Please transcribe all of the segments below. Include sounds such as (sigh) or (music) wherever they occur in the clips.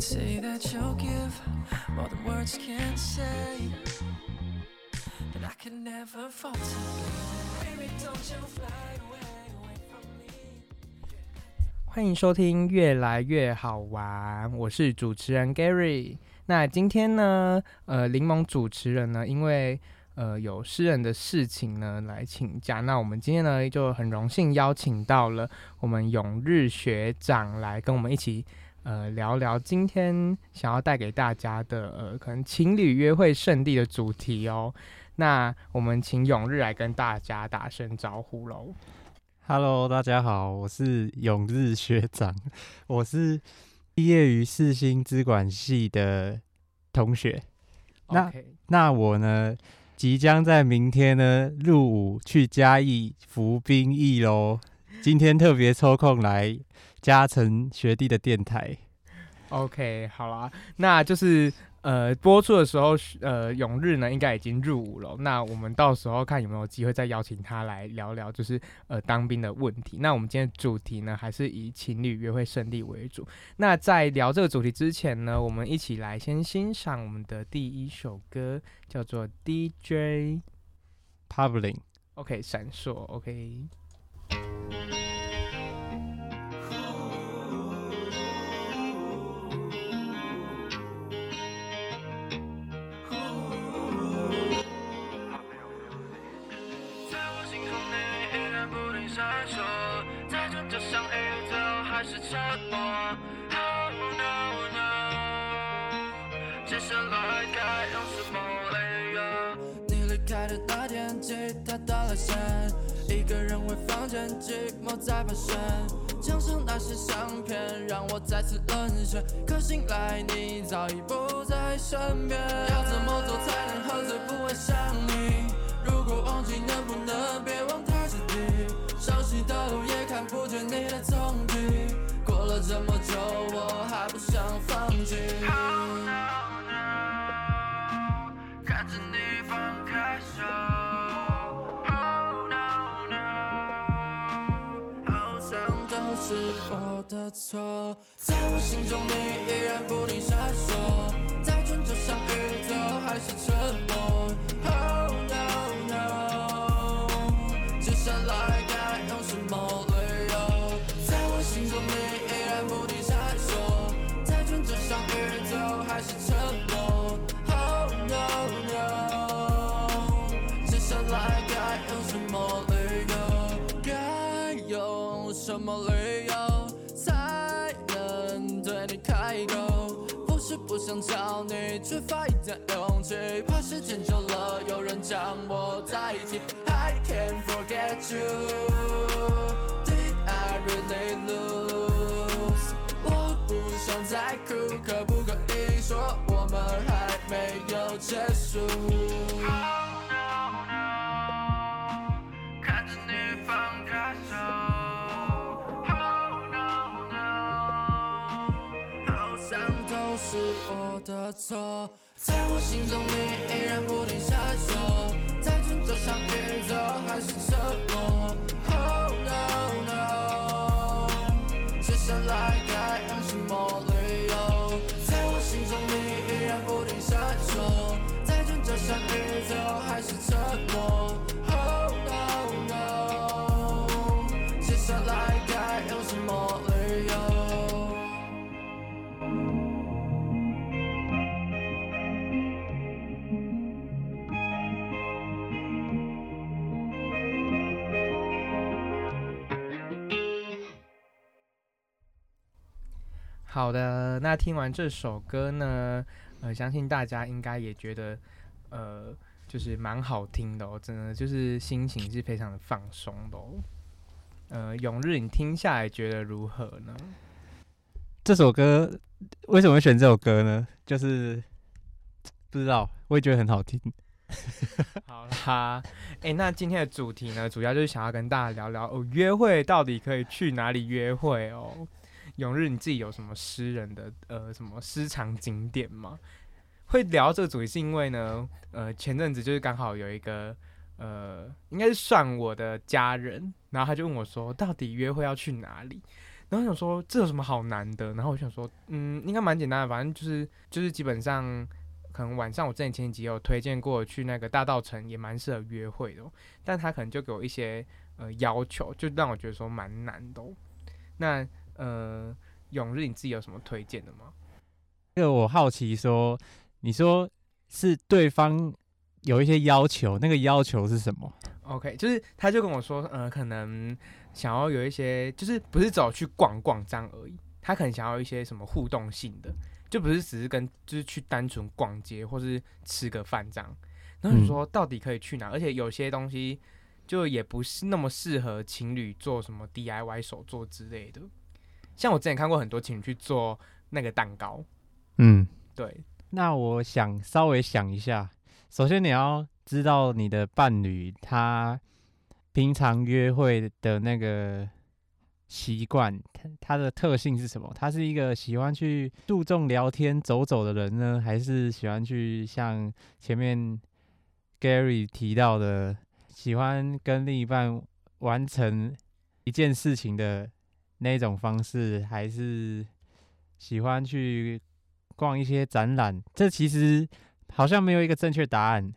Say that you'll give more than words can't say. That I can never falter. Baby, don't you fly away, away from me. 欢迎收听《越来越好玩》，我是主持人 Gary。那今天呢，呃，柠檬主持人呢，因为呃有私人的事情呢来请假，那我们今天呢就很荣幸邀请到了我们永日学长来跟我们一起呃聊聊今天想要带给大家的呃可能情侣约会圣地的主题哦。那我们请永日来跟大家打声招呼喽。Hello，大家好，我是永日学长，我是毕业于四星资管系的同学。那那我呢，即将在明天呢入伍去嘉义服兵役喽。今天特别抽空来嘉诚学弟的电台。OK，好啦，那就是呃播出的时候，呃永日呢应该已经入伍了。那我们到时候看有没有机会再邀请他来聊聊，就是呃当兵的问题。那我们今天主题呢，还是以情侣约会胜利为主。那在聊这个主题之前呢，我们一起来先欣赏我们的第一首歌，叫做 DJ Publing OK 闪烁 OK。还是沉默。Oh no no，接下来该用什么理由？你离开的那天，吉他断了线，一个人回房间，寂寞在盘旋。墙上那些相片让我再次沦陷，可醒来你早已不在身边。要怎么做才能喝醉不会想你？如果忘记能不能别忘太彻底？熟悉的路也看不见你的踪迹。这么久，我还不想放弃。看着你放开手。Oh no no，好像都是我的错，在我心中你依然不停闪烁，在转角相遇，最后还是沉默。想找你，缺乏一点勇气，怕时间久了有人将我代替。I can't forget you，Did I really lose？我不想再哭，可不可以说我们还没有结束？错，在我心中你依然不停闪烁，在转角相遇，最后还是车好的，那听完这首歌呢，呃，相信大家应该也觉得，呃，就是蛮好听的哦，真的就是心情是非常的放松的哦。呃，永日，你听下来觉得如何呢？这首歌为什么会选这首歌呢？就是不知道，我也觉得很好听。好啦，哎、那今天的主题呢，主要就是想要跟大家聊聊哦，约会到底可以去哪里约会哦？永日，你自己有什么私人的呃什么私藏景点吗？会聊这个主题是因为呢，呃，前阵子就是刚好有一个呃，应该是算我的家人，然后他就问我说，到底约会要去哪里？然后我想说这有什么好难的？然后我想说，嗯，应该蛮简单的，反正就是就是基本上。可能晚上我之前前几集有推荐过去那个大道城，也蛮适合约会的、哦，但他可能就给我一些呃要求，就让我觉得说蛮难的、哦。那呃，永日你自己有什么推荐的吗？这个我好奇说，你说是对方有一些要求，那个要求是什么？OK，就是他就跟我说，呃，可能想要有一些，就是不是走去逛逛这样而已，他可能想要一些什么互动性的，就不是只是跟就是去单纯逛街或是吃个饭这样。然后你说到底可以去哪？而且有些东西就也不是那么适合情侣做什么 DIY 手作之类的。像我之前看过很多情侣去做那个蛋糕，嗯，对，那我想稍微想一下，首先你要知道你的伴侣他平常约会的那个习惯，他他的特性是什么？他是一个喜欢去注重聊天走走的人呢，还是喜欢去像前面 Gary 提到的，喜欢跟另一半完成一件事情的那种方式，还是喜欢去逛一些展览？这其实好像没有一个正确答案。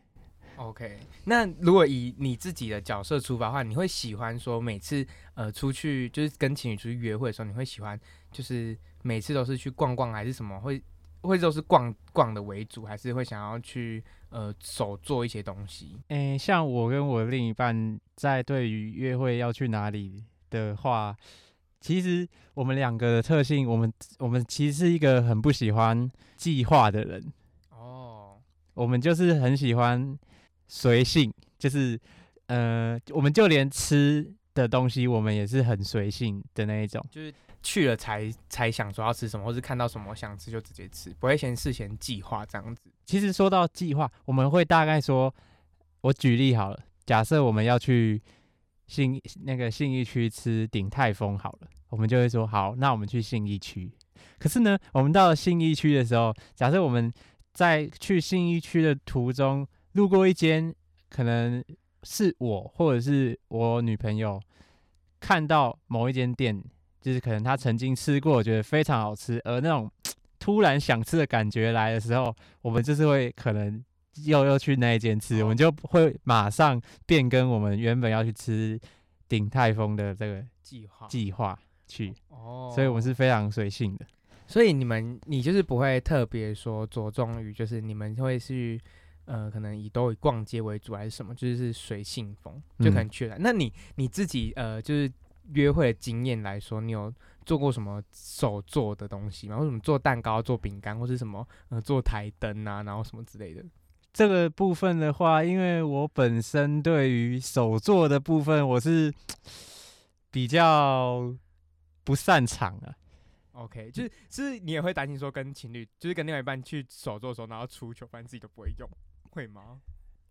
OK，那如果以你自己的角色出发的话，你会喜欢说每次呃出去就是跟情侣出去约会的时候，你会喜欢就是每次都是去逛逛还是什么？会会都是逛逛的为主，还是会想要去呃手做一些东西？诶、像我跟我另一半在对于约会要去哪里的话，其实我们两个的特性，我们我们其实是一个很不喜欢计划的人，哦，我们就是很喜欢随性，就是呃，我们就连吃的东西，我们也是很随性的那一种。就是去了才才想说要吃什么，或是看到什么想吃就直接吃，不会先事先计划这样子。其实说到计划，我们会大概说，我举例好了，假设我们要去信那个信义区吃鼎泰丰好了，我们就会说好，那我们去信义区。可是呢，我们到了信义区的时候，假设我们在去信义区的途中路过一间，可能是我或者是我女朋友看到某一间店，就是可能她曾经吃过，觉得非常好吃，而那种 (tsk) 突然想吃的感觉来的时候，我们就是会可能又又去那一间吃，我们就会马上变更我们原本要去吃鼎泰丰的这个计划计划去，哦，所以我们是非常随性的。所以你们，你就是不会特别说着重于，就是你们会去，呃，可能以都以逛街为主，还是什么，就是随性风，就可能去了。那你你自己，呃，就是约会的经验来说，你有做过什么手做的东西吗？或者什么做蛋糕、做饼干，或是什么呃做台灯啊，然后什么之类的？这个部分的话，因为我本身对于手作的部分，我是比较不擅长啊。OK，就是就是你也会担心说跟情侣，就是跟另外一半去手作的时候，然后出糗，发现自己都不会用，会吗？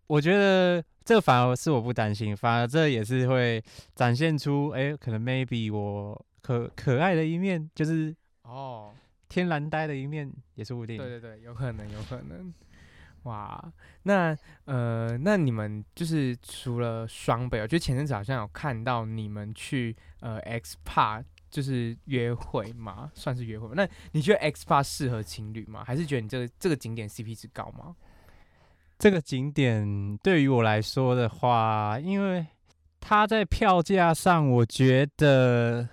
我觉得这反而是我不担心，反而这也是会展现出，哎、可能 maybe 我可可爱的一面，就是哦，天然呆的一面，也说不定。对对对，有可能，有可能。哇，那呃，那你们就是除了双北，我觉得前阵子好像有看到你们去呃 X Park 就是约会吗？算是约会？那你觉得 X Park 适合情侣吗？还是觉得你这个这个景点 CP 值高吗？这个景点对于我来说的话，因为它在票价上，我觉得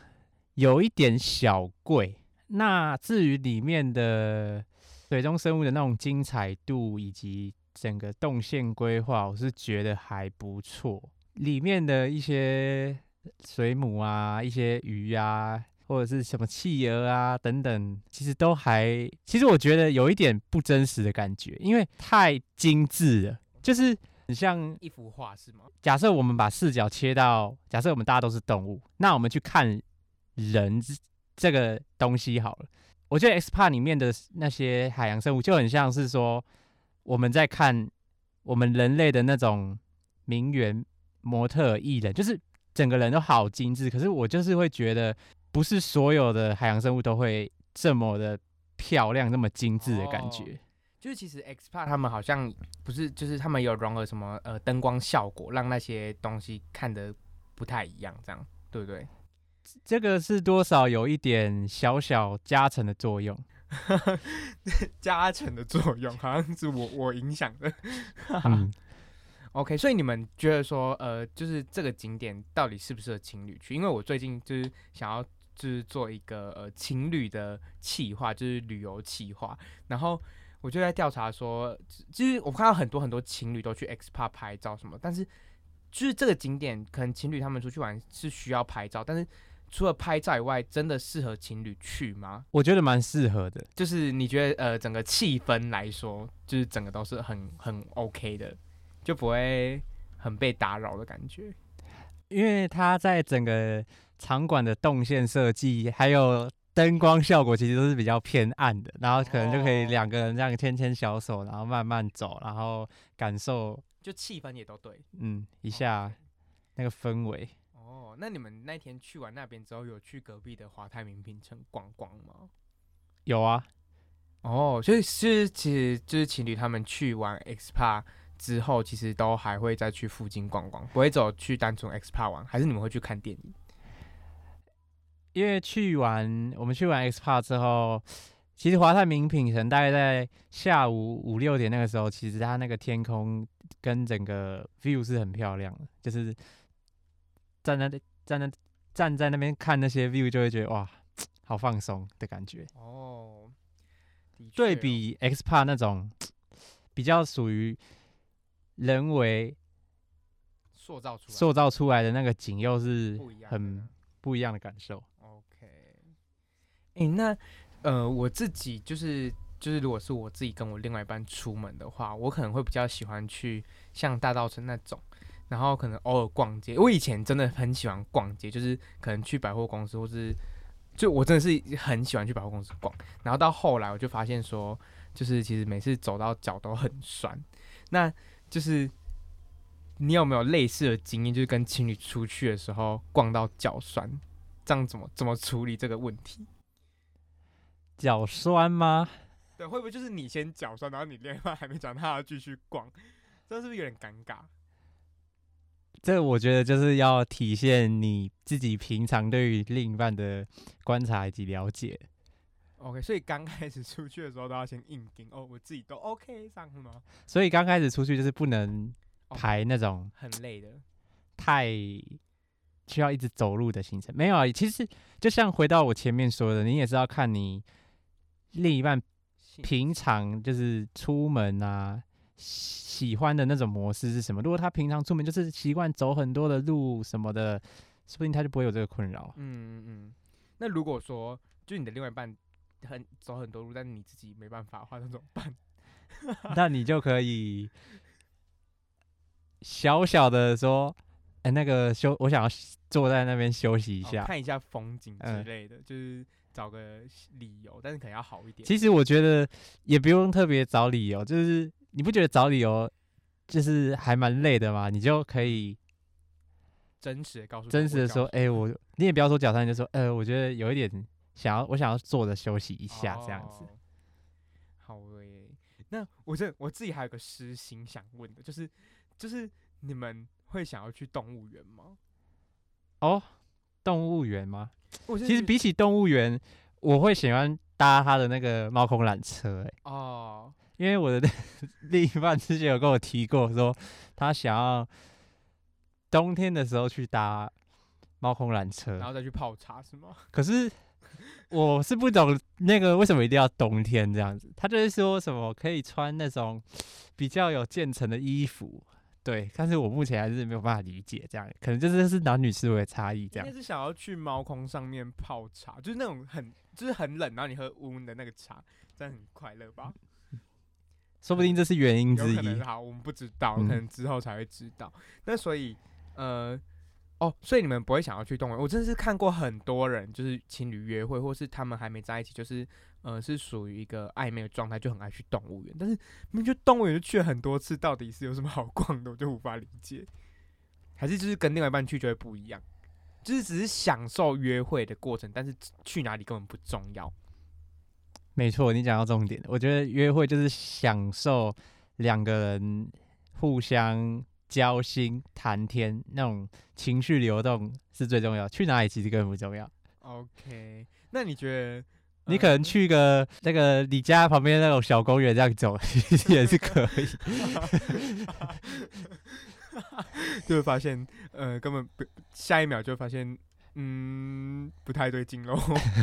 有一点小贵。那至于里面的水中生物的那种精彩度以及整个动线规划，我是觉得还不错。里面的一些水母啊、一些鱼啊，或者是什么企鹅啊等等，其实都还，其实我觉得有一点不真实的感觉，因为太精致了，就是很像一幅画是吗？假设我们把视角切到，假设我们大家都是动物，那我们去看人这这个东西好了。我觉得 XPA 里面的那些海洋生物就很像是说我们在看我们人类的那种名媛模特艺人，就是整个人都好精致。可是我就是会觉得，不是所有的海洋生物都会这么的漂亮、那么精致的感觉。就是其实 X p a 他们好像不是，就是他们有融合什么呃灯光效果，让那些东西看得不太一样，这样对不对？这个是多少有一点小小加成的作用。(laughs) 加成的作用好像是我我影响的。(laughs) 嗯，OK，所以你们觉得说，呃，就是这个景点到底适不适合情侣去？因为我最近就是想要就是做一个呃情侣的企划，就是旅游企划，然后我就在调查说，其实我看到很多很多情侣都去 X Park 拍照什么，但是就是这个景点可能情侣他们出去玩是需要拍照，但是除了拍照以外，真的适合情侣去吗？我觉得蛮适合的。就是你觉得呃整个气氛来说，就是整个都是很很 OK 的，就不会很被打扰的感觉。因为它在整个场馆的动线设计，还有灯光效果，其实都是比较偏暗的，然后可能就可以哦两个人这样牵牵小手，然后慢慢走，然后感受就气氛也都对。嗯一下那个氛围。哦，那你们那天去完那边之后，有去隔壁的华泰名品城逛逛吗？有啊，哦，所以是其实就是情侣他们去完 X Park 之后，其实都还会再去附近逛逛，不会走去单纯 X Park 玩，还是你们会去看电影？因为去完我们去完 X Park 之后，其实华泰名品城大概在下午五六点那个时候，其实它那个天空跟整个 view 是很漂亮的，就是站在那站在站在那边看那些 view，就会觉得哇，(tsk) 好放松的感觉。哦，哦对比 X Park 那种 (tsk) 比较属于人为塑造出来塑造出来的那个景，又是很不一样的感受。OK，哎、那呃，我自己就是就是，如果是我自己跟我另外一半出门的话，我可能会比较喜欢去像大道城那种，然后可能偶尔逛街。我以前真的很喜欢逛街，就是可能去百货公司，或是就我真的是很喜欢去百货公司逛。然后到后来，我就发现说，就是其实每次走到脚都很酸。那就是你有没有类似的经验，就是跟情侣出去的时候逛到脚酸？这样怎么怎么处理这个问题？脚酸吗？对，会不会就是你先脚酸，然后你另外还没讲，他要继续逛，这是不是有点尴尬？这我觉得就是要体现你自己平常对于另一半的观察以及了解。OK，所以刚开始出去的时候都要先硬盯哦，我自己都 OK 上吗？所以刚开始出去就是不能哦排那种很累的，太需要一直走路的行程。没有啊，其实就像回到我前面说的，你也是要看你另一半平常就是出门啊，喜欢的那种模式是什么？如果他平常出门就是习惯走很多的路什么的，说不定他就不会有这个困扰。嗯嗯嗯。那如果说就你的另外一半很走很多路，但是你自己没办法的话，那怎么办？(laughs) (laughs) 那你就可以小小的说，哎、那个休，我想要坐在那边休息一下。哦看一下风景之嗯类的，就是找个理由，但是可能要好一点。其实我觉得也不用特别找理由，就是你不觉得找理由就是还蛮累的吗？你就可以真实的告诉真实的说，哎、我你也不要说脚酸，你就说，呃，我觉得有一点想要，我想要坐着休息一下这样子。哦好诶，那我这我自己还有个私心想问的，就是就是你们会想要去动物园吗？哦，动物园吗？我其实比起动物园，我会喜欢搭他的那个猫空缆车、哎。哦，因为我的 (laughs) 另一半之前有跟我提过，说他想要冬天的时候去搭猫空缆车然，后再去泡茶是吗？(laughs) 可是我是不懂那个为什么一定要冬天这样子。他就是说什么可以穿那种比较有渐层的衣服，对，但是我目前还是没有办法理解这样，可能就是是男女思维的差异这样。是想要去猫空上面泡茶，就是那种很就是很冷，然后你喝温温的那个茶，这样很快乐吧？说不定这是原因之一。好，我们不知道，可嗯能之后才会知道。那所以，呃，哦，所以你们不会想要去动物园？我真的是看过很多人，就是情侣约会，或是他们还没在一起，就是呃是属于一个暧昧的状态，就很爱去动物园。但是明明就动物园就去了很多次，到底是有什么好逛的，我就无法理解。还是就是跟另外一半去就会不一样，就是只是享受约会的过程，但是去哪里根本不重要。没错，你讲到重点。我觉得约会就是享受两个人互相交心、谈天，那种情绪流动是最重要。去哪里其实根本不重要。OK，那你觉得？你可能呃去个那个你家旁边那种小公园这样走，(laughs) 其实也是可以。(laughs) 就会发现，呃，根本不，下一秒就会发现，嗯，不太对劲喽。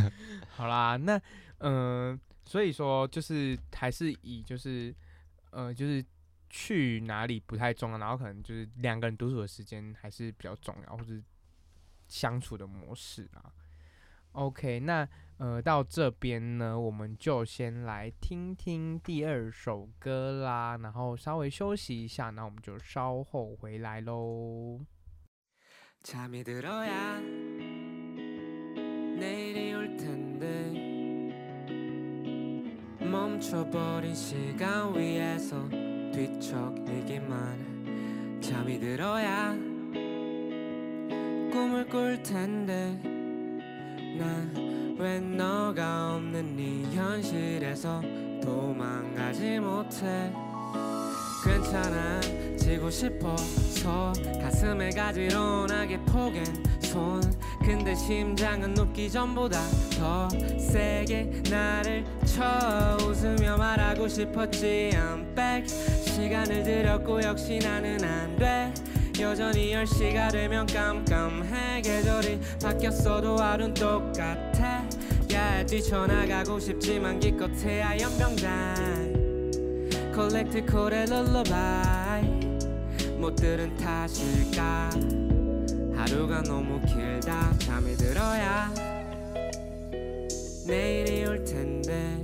(laughs) 好啦，那，嗯、所以说就是还是以就是，呃，就是去哪里不太重要，然后可能就是两个人独处的时间还是比较重要，或者相处的模式啊。OK，那呃到这边呢，我们就先来听听第二首歌啦，然后稍微休息一下，那我们就稍后回来喽。 잠이 들어야 내일이 올 텐데 멈춰버린 시간 위에서 뒤척이기만 잠이 들어야 꿈을 꿀 텐데. 난 왜 너가 없는 이 현실에서 도망가지 못해? 괜찮아 지고 싶어서 가슴에 가지런하게 포갠 손 근데 심장은 눕기 전보다 더 세게 나를 쳐 웃으며 말하고 싶었지. I'm back. 시간을 들였고 역시 나는 안 돼. 여전히 10시가 되면 깜깜해. 계절이 바뀌었어도 하루는 똑같아. 야 뛰쳐나가고 싶지만 기껏해야 연병장 콜렉트 콜의 룰러바이 못 들은 탓일까 하루가 너무 길다. 잠이 들어야 내일이 올 텐데.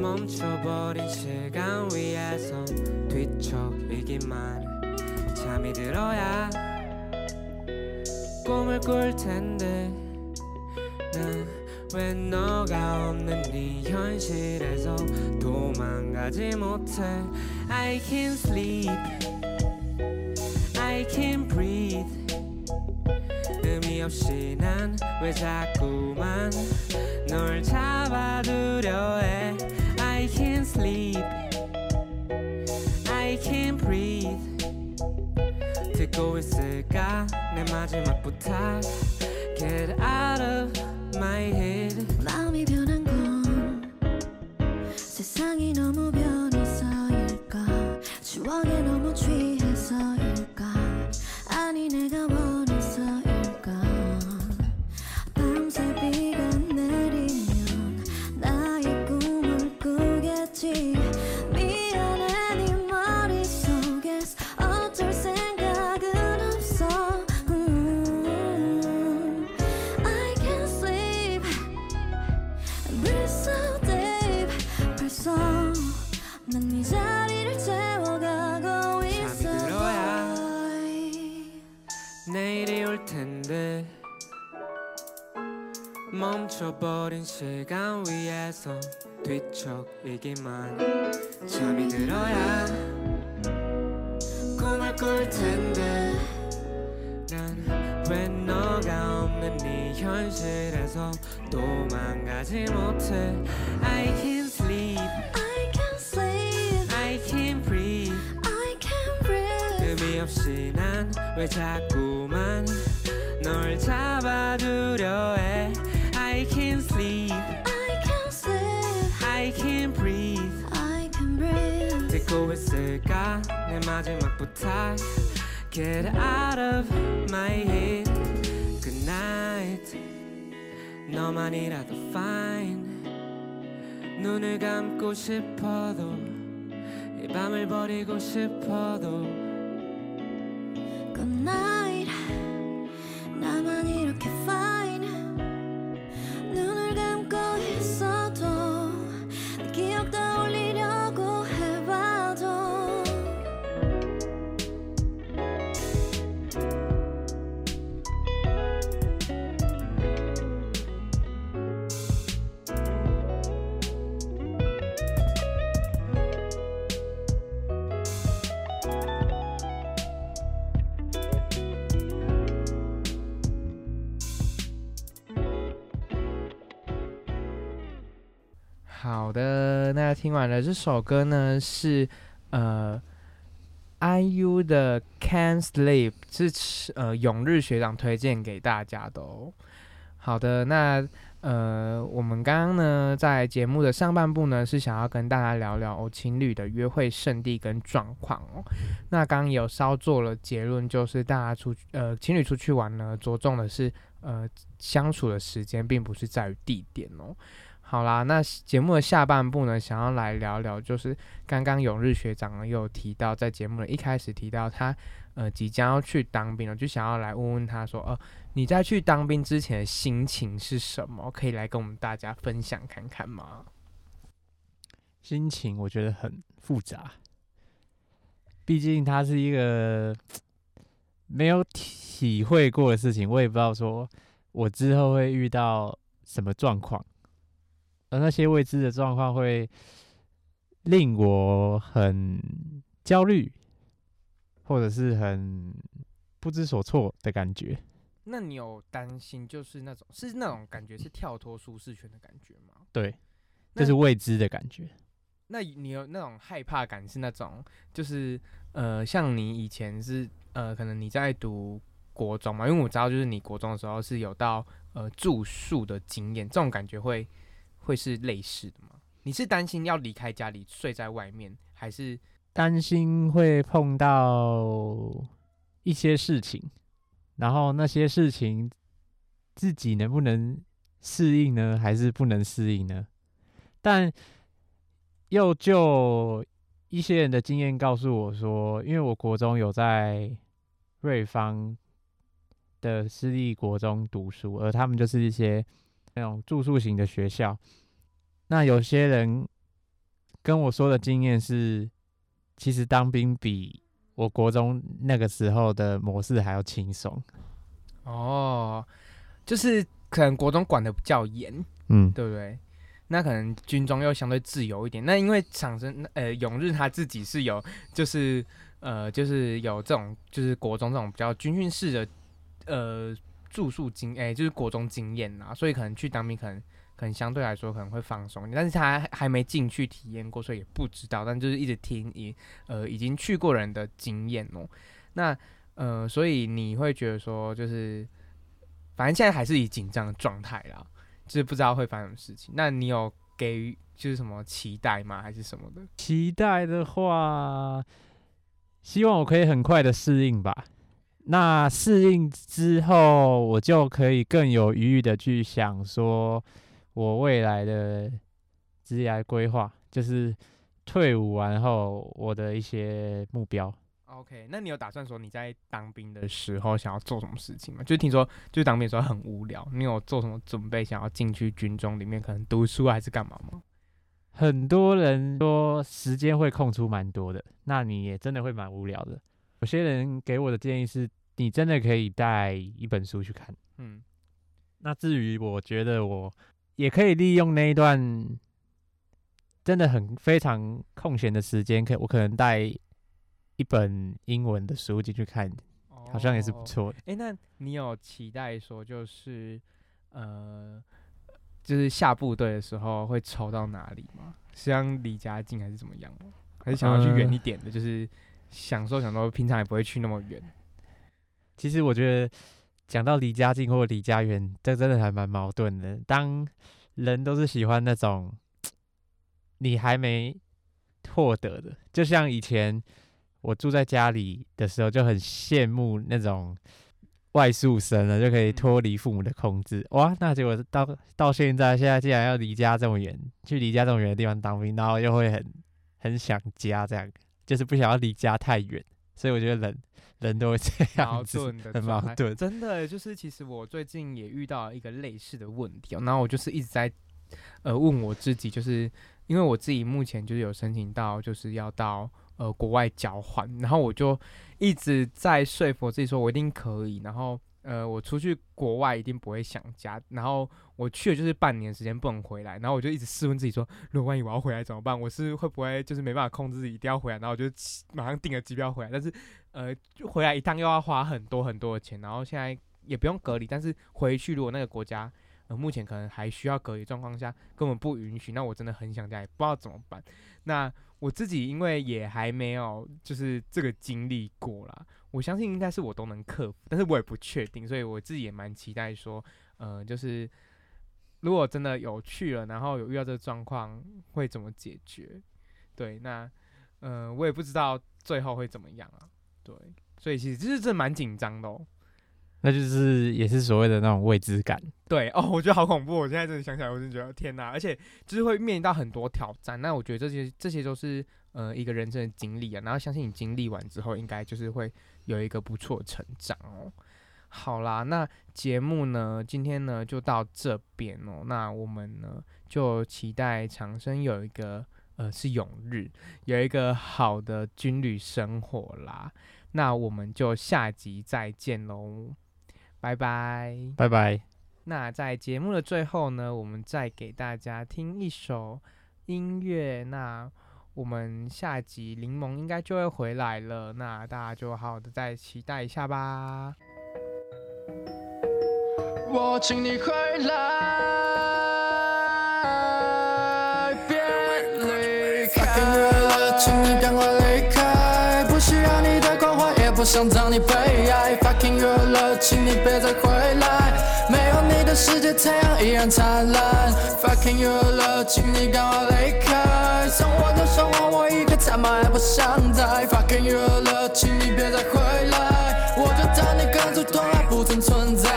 멈춰버린 시간 위에서 뒤척이기만 잠이 들어야 꿈을 꿀 텐데. 난 왜 너가 없는 이 현실에서 도망가지 못해? I can't sleep I can't breathe. 의미 없이 난 왜 자꾸만 널 잡아두려 해? I can't sleep. I can't breathe. 듣고 있을까? 내 마지막 부탁 Get out of my head. 마음이 변한 건 세상이 너무 변해서일까? 추억에 너무 취해서일까 아니 내가 원해서 버린 시간 위에서 뒤척이기만. 잠이 들어야 꿈을 꿀 텐데. 난 왜 너가 없는 이 현실에서 도망가지 못해? I can't sleep. I can't sleep. I can't breathe. I can't breathe. 의미 없이 난 왜 자꾸만 널 잡아두려 해 내 마지막 부탁 Get out of my head Good night 너만이라도 fine 눈을 감고 싶어도 이 밤을 버리고 싶어도 Good night 나만 이렇게 fine 好的，那听完了这首歌呢，是呃 IU 的《Can't Sleep》，是呃永日学长推荐给大家的哦。好的，那呃我们刚刚呢在节目的上半部呢是想要跟大家聊聊哦情侣的约会圣地跟状况哦。那刚刚有稍做了结论，就是大家出去呃情侣出去玩呢，着重的是呃相处的时间，并不是在于地点哦。好啦，那节目的下半部呢，想要来聊聊，就是刚刚永日学长呢又提到，在节目的一开始提到他呃即将要去当兵了，就想要来问问他说，呃，你在去当兵之前的心情是什么？可以来跟我们大家分享看看吗？心情我觉得很复杂，毕竟它是一个没有体会过的事情，我也不知道说我之后会遇到什么状况，而那些未知的状况会令我很焦虑，或者是很不知所措的感觉。那你有担心，就是那种是那种感觉是跳脱舒适圈的感觉吗？对，那这是未知的感觉。那你有那种害怕感是那种，就是呃，像你以前是呃，可能你在读国中嘛，因为我知道就是你国中的时候是有到呃住宿的经验，这种感觉会会是类似的吗？你是担心要离开家里睡在外面，还是担心会碰到一些事情，然后那些事情自己能不能适应呢？还是不能适应呢？但又就一些人的经验告诉我说，因为我国中有在瑞芳的私立国中读书，而他们就是一些那种住宿型的学校。那有些人跟我说的经验是，其实当兵比我国中那个时候的模式还要轻松。哦，就是可能国中管的比较严，嗯，对不对？那可能军中又相对自由一点。那因为产生呃永日他自己是有就是呃就是有这种就是国中这种比较军训式的呃住宿经诶、就是国中经验呐，所以可能去当兵可能可能相对来说可能会放松，但是他还还没进去体验过，所以也不知道。但就是一直听已呃已经去过人的经验哦。那呃所以你会觉得说就是反正现在还是以紧张的状态啦。就是不知道会发生什么事情。那你有给予就是什么期待吗？还是什么的？期待的话，希望我可以很快的适应吧。那适应之后，我就可以更有余裕的去想说，我未来的职业规划，就是退伍完后我的一些目标。OK，那你有打算说你在当兵的时候想要做什么事情吗？就听说就当兵的时候很无聊，你有做什么准备想要进去军中里面可能读书还是干嘛吗？很多人说时间会空出蛮多的，那你也真的会蛮无聊的。有些人给我的建议是，你真的可以带一本书去看。嗯，那至于我觉得我也可以利用那一段真的很非常空闲的时间，可我可能带一本英文的书进去看，好像也是不哦。错的。哎、那你有期待说就是呃，就是下部队的时候会抽到哪里吗？是想离家近还是怎么样吗？还是想要去远呃一点的？就是享受享受，平常也不会去那么远。其实我觉得讲到离家近或离家远，这真的还蛮矛盾的。当人都是喜欢那种你还没获得的，就像以前我住在家里的时候，就很羡慕那种外宿生了，就可以嗯脱离父母的控制。哇，那结果到到现在，现在竟然要离家这么远，去离家这么远的地方当兵，然后又会很很想家，这样就是不想要离家太远，所以我觉得人人都会这样子，盾的很矛盾。真的就是，其实我最近也遇到一个类似的问题、哦，然后我就是一直在呃问我自己，就是因为我自己目前就是有申请到，就是要到呃国外交换，然后我就一直在说服自己说，我一定可以，然后呃我出去国外一定不会想家，然后我去了就是半年时间不能回来，然后我就一直试问自己说，如果万一我要回来怎么办？我是会不会就是没办法控制自己一定要回来，然后我就马上订了机票回来，但是呃，就回来一趟又要花很多很多的钱，然后现在也不用隔离，但是回去如果那个国家呃目前可能还需要隔离状况下，根本不允许，那我真的很想家，也不知道怎么办。那我自己因为也还没有就是这个经历过啦，我相信应该是我都能克服，但是我也不确定，所以我自己也蛮期待说，呃，就是如果真的有去了，然后有遇到这个状况，会怎么解决？对，那呃，我也不知道最后会怎么样啊。对，所以其实就是这蛮紧张的哦。那就是也是所谓的那种未知感。对哦，我觉得好恐怖！我现在真的想起来，我真的觉得天哪！而且就是会面临到很多挑战。那我觉得这些这些都是呃一个人生的经历啊。然后相信你经历完之后，应该就是会有一个不错的成长哦。好啦，那节目呢，今天呢就到这边哦。那我们呢就期待长生有一个呃是永日，有一个好的军旅生活啦。那我们就下集再见喽，拜拜。拜拜。那在节目的最后呢，我们再给大家听一首音乐。那我们下集柠檬应该就会回来了，那大家就好好的再期待一下吧。我请你回来，别离开。Fucking 热了，请你赶快离开，不需要你的关怀，也不想让你悲哀。Fucking 热了，请你别再回的世界，太阳依然灿烂。Fucking 热了，请你赶快离开，送我的生活，我一个他妈也不想待。Fucking 热了，请你别再回来，我就当你跟着从来不曾存在。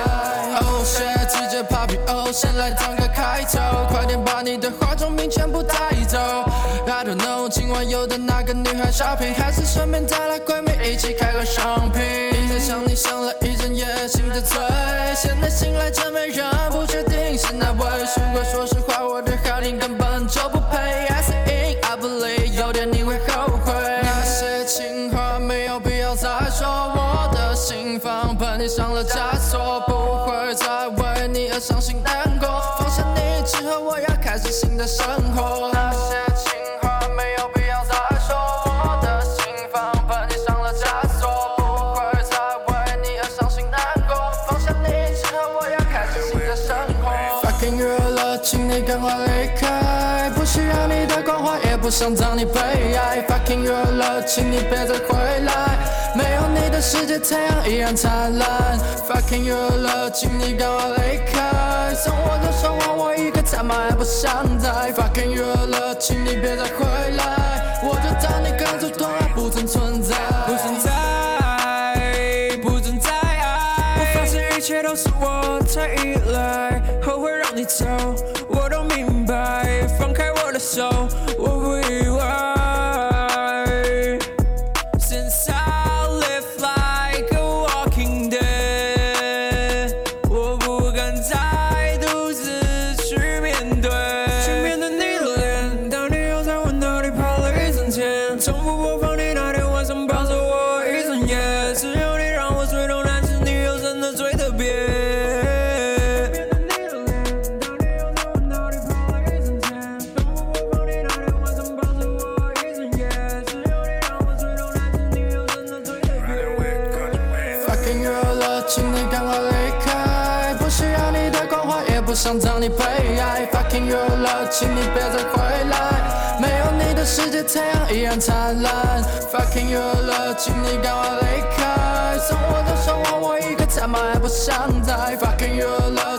Oh shit，直接 poppy oh，先来当个开头，快点把你的化妆品全部带走。I don't know，今晚有的那个女孩 shopping，还是顺便带来闺蜜一起开个商品。想你想了一整夜，醒着醉，现在醒来真没人，不想让你被爱。Fucking 热了，请你别再回来，没有你的世界，太阳依然灿烂。Fucking 热了，请你赶快离开，送我的生活，我一个他妈也不想再。Fucking 热了，请你别再回来，我就当你跟着从来不曾存在，不存在，不存在。我发现一切都是我太依赖，后悔让你走，整天，重复播放你那天晚上抱着我一整夜，只有你让我最动，但是你又真的最特别。Fucking 热了，请你赶快离开，不需要你的关怀，也不想让你被爱。Fucking 热了，请你别再回来，没有你的世界，太阳依然灿烂。Fucking 热了，请你赶快离开，送我的生活，我一个他妈也不想再。Fucking 热了，请你别再回